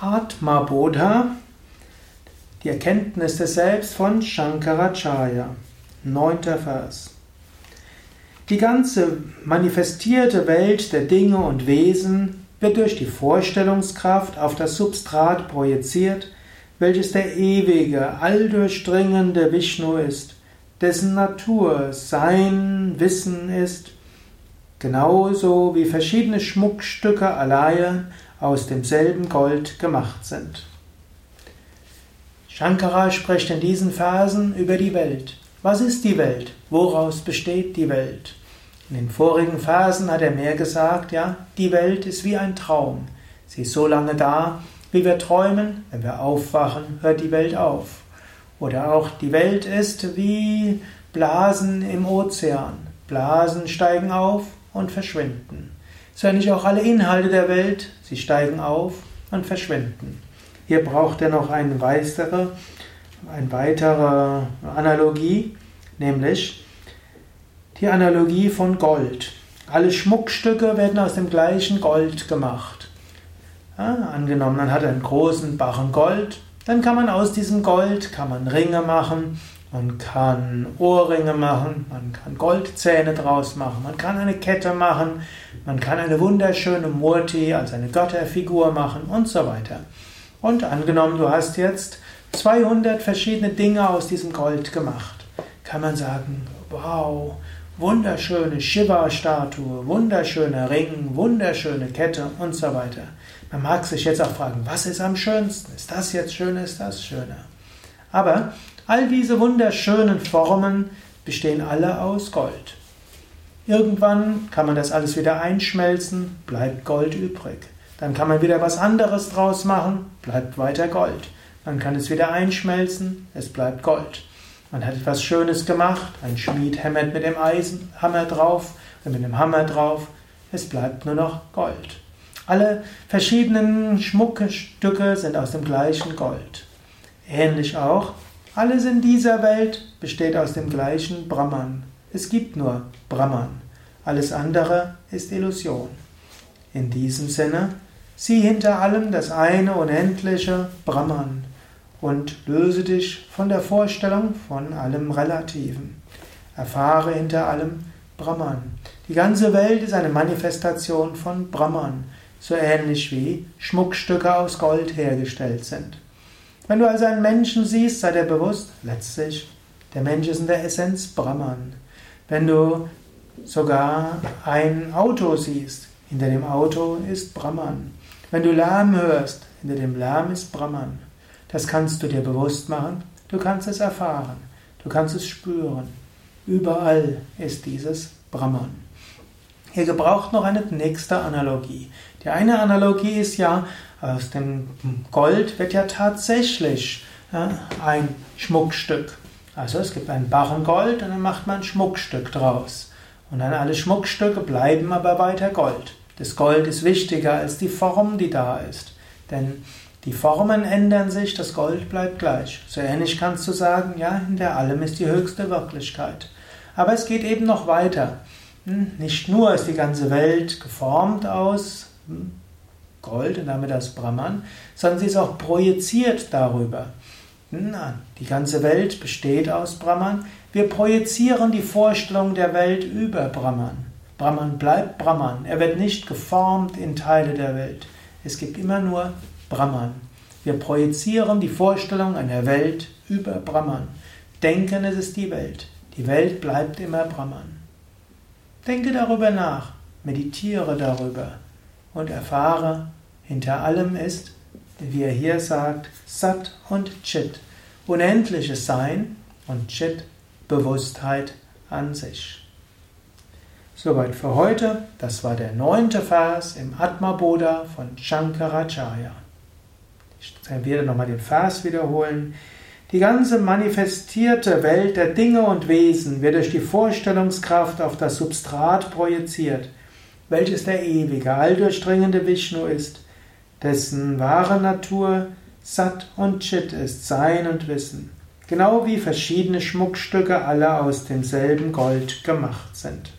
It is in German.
Atma Bodha, die Erkenntnis des Selbst von Shankaracharya, neunter Vers. Die ganze manifestierte Welt der Dinge und Wesen wird durch die Vorstellungskraft auf das Substrat projiziert, welches der ewige, alldurchdringende Vishnu ist, dessen Natur sein Wissen ist, genauso wie verschiedene Schmuckstücke alleine aus demselben Gold gemacht sind. Shankara spricht in diesen Versen über die Welt. Was ist die Welt? Woraus besteht die Welt? In den vorigen Versen hat er mehr gesagt, ja, die Welt ist wie ein Traum. Sie ist so lange da, wie wir träumen, wenn wir aufwachen, hört die Welt auf. Oder auch die Welt ist wie Blasen im Ozean. Blasen steigen auf und verschwinden. So nicht auch alle Inhalte der Welt, sie steigen auf und verschwinden. Hier braucht er noch eine weitere, eine weitere Analogie, nämlich die Analogie von Gold. Alle Schmuckstücke werden aus dem gleichen Gold gemacht. Ja, angenommen, man hat einen großen Barren Gold, dann kann man aus diesem Gold kann man Ringe machen, man kann Ohrringe machen, man kann Goldzähne draus machen, man kann eine Kette machen, man kann eine wunderschöne Murti, also eine Götterfigur machen und so weiter. Und angenommen, du hast jetzt 200 verschiedene Dinge aus diesem Gold gemacht, kann man sagen, wow, wunderschöne Shiva-Statue, wunderschöner Ring, wunderschöne Kette und so weiter. Man mag sich jetzt auch fragen, was ist am schönsten? Ist das jetzt schöner, ist das schöner? Aber All diese wunderschönen Formen bestehen alle aus Gold. Irgendwann kann man das alles wieder einschmelzen, bleibt Gold übrig. Dann kann man wieder was anderes draus machen, bleibt weiter Gold. Man kann es wieder einschmelzen, es bleibt Gold. Man hat etwas Schönes gemacht, ein Schmied hämmert mit dem Eisenhammer drauf, mit dem Hammer drauf, es bleibt nur noch Gold. Alle verschiedenen Schmuckstücke sind aus dem gleichen Gold. Ähnlich auch alles in dieser Welt besteht aus dem gleichen Brahman. Es gibt nur Brahman. Alles andere ist Illusion. In diesem Sinne, sieh hinter allem das eine unendliche Brahman und löse dich von der Vorstellung von allem Relativen. Erfahre hinter allem Brahman. Die ganze Welt ist eine Manifestation von Brahman, so ähnlich wie Schmuckstücke aus Gold hergestellt sind. Wenn du also einen Menschen siehst, sei dir bewusst, letztlich, der Mensch ist in der Essenz Brahman. Wenn du sogar ein Auto siehst, hinter dem Auto ist Brahman. Wenn du Lärm hörst, hinter dem Lärm ist Brahman. Das kannst du dir bewusst machen, du kannst es erfahren, du kannst es spüren. Überall ist dieses Brahman. Hier gebraucht noch eine nächste Analogie. Die eine Analogie ist ja, aus dem Gold wird ja tatsächlich ein Schmuckstück. Also es gibt ein Barren Gold und dann macht man ein Schmuckstück draus. Und dann alle Schmuckstücke bleiben aber weiter Gold. Das Gold ist wichtiger als die Form, die da ist. Denn die Formen ändern sich, das Gold bleibt gleich. So ähnlich kannst du sagen, ja, hinter allem ist die höchste Wirklichkeit. Aber es geht eben noch weiter. Hm, nicht nur ist die ganze Welt geformt aus hm, Gold und damit das Brahman, sondern sie ist auch projiziert darüber. Hm, die ganze Welt besteht aus Brahman. Wir projizieren die Vorstellung der Welt über Brahman. Brahman bleibt Brahman. Er wird nicht geformt in Teile der Welt. Es gibt immer nur Brahman. Wir projizieren die Vorstellung einer Welt über Brahman. Denken, es ist die Welt. Die Welt bleibt immer Brahman. Denke darüber nach, meditiere darüber und erfahre, hinter allem ist, wie er hier sagt, Sat und Chit, unendliches Sein und Chit, Bewusstheit an sich. Soweit für heute. Das war der neunte Vers im Atma Bodha von Shankaracharya. Ich werde nochmal den Vers wiederholen. Die ganze manifestierte Welt der Dinge und Wesen wird durch die Vorstellungskraft auf das Substrat projiziert, welches der ewige, alldurchdringende Vishnu ist, dessen wahre Natur Sat und Chit ist, Sein und Wissen, genau wie verschiedene Schmuckstücke alle aus demselben Gold gemacht sind.